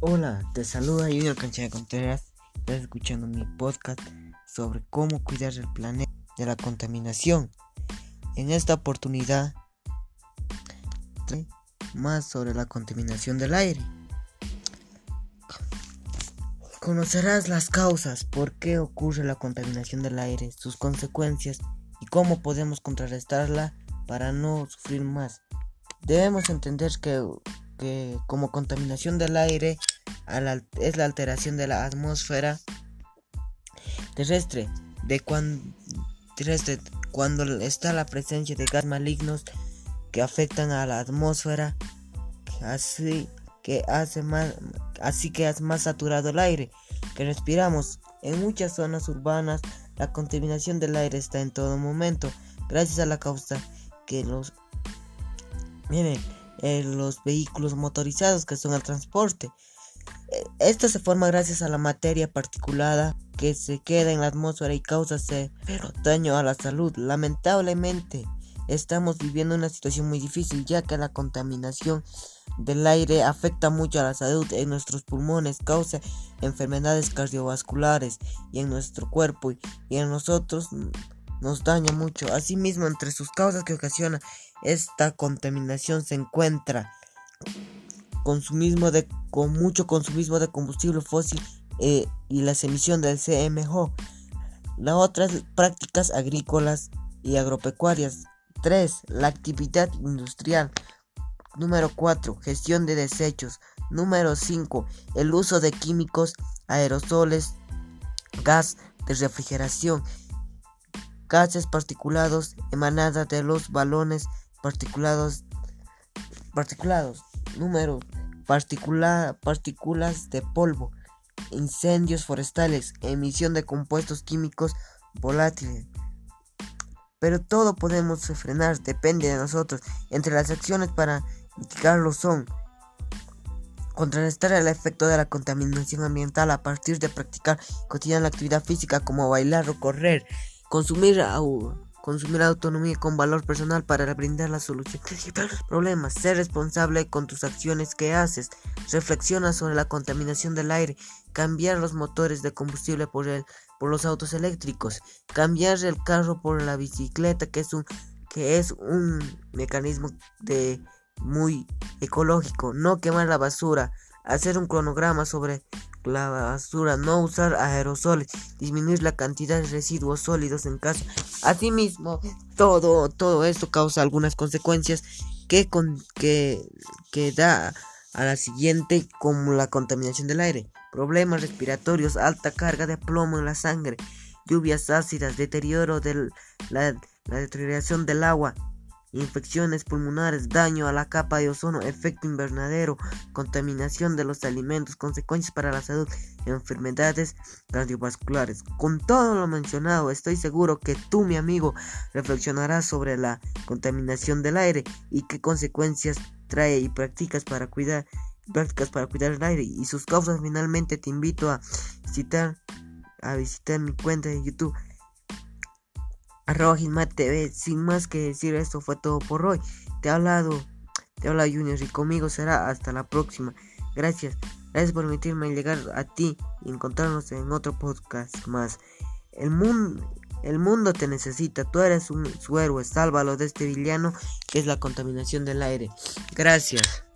Hola, te saluda Junior Cancha Contreras. Estás escuchando mi podcast sobre cómo cuidar el planeta de la contaminación. En esta oportunidad, más sobre la contaminación del aire. Conocerás las causas, por qué ocurre la contaminación del aire, sus consecuencias y cómo podemos contrarrestarla para no sufrir más. Debemos entender que que como contaminación del aire es la alteración de la atmósfera terrestre, de terrestre cuando está la presencia de gases malignos que afectan a la atmósfera, así que hace más, así que es más saturado el aire que respiramos. En muchas zonas urbanas la contaminación del aire está en todo momento, gracias a la causa que los miren los vehículos motorizados que son el transporte. Eh, esto se forma gracias a la materia particulada que se queda en la atmósfera y causa daño a la salud. Lamentablemente, estamos viviendo una situación muy difícil ya que la contaminación del aire afecta mucho a la salud en nuestros pulmones, causa enfermedades cardiovasculares y en nuestro cuerpo y en nosotros nos daña mucho. Asimismo, entre sus causas que ocasiona esta contaminación se encuentra de, con mucho consumismo de combustible fósil eh, y las emisiones del CMO. Las otras prácticas agrícolas y agropecuarias. 3. La actividad industrial. Número 4. Gestión de desechos. Número 5. El uso de químicos, aerosoles, gas de refrigeración gases particulados emanadas de los balones particulados particulados número partículas de polvo incendios forestales emisión de compuestos químicos volátiles. Pero todo podemos frenar depende de nosotros. Entre las acciones para mitigarlo son contrarrestar el efecto de la contaminación ambiental a partir de practicar cotidiana actividad física como bailar o correr Consumir, consumir autonomía con valor personal para brindar la solución a problemas. Ser responsable con tus acciones que haces. Reflexiona sobre la contaminación del aire. Cambiar los motores de combustible por, el, por los autos eléctricos. Cambiar el carro por la bicicleta, que es un, que es un mecanismo de muy ecológico. No quemar la basura. Hacer un cronograma sobre la basura, no usar aerosoles, disminuir la cantidad de residuos sólidos en casa. Asimismo, todo, todo esto causa algunas consecuencias que, con, que, que da a la siguiente como la contaminación del aire, problemas respiratorios, alta carga de plomo en la sangre, lluvias ácidas, deterioro de la, la deterioración del agua, infecciones pulmonares, daño a la capa de ozono, efecto invernadero, contaminación de los alimentos, consecuencias para la salud, enfermedades cardiovasculares. Con todo lo mencionado, estoy seguro que tú, mi amigo, reflexionarás sobre la contaminación del aire y qué consecuencias trae y practicas para cuidar prácticas para cuidar el aire y sus causas finalmente te invito a visitar a visitar mi cuenta de YouTube arroba TV. Sin más que decir, esto fue todo por hoy. Te ha hablado, te habla Junior y conmigo será hasta la próxima. Gracias, gracias por permitirme llegar a ti y encontrarnos en otro podcast más. El mundo, el mundo te necesita, tú eres un, su héroe, sálvalo de este villano que es la contaminación del aire. Gracias.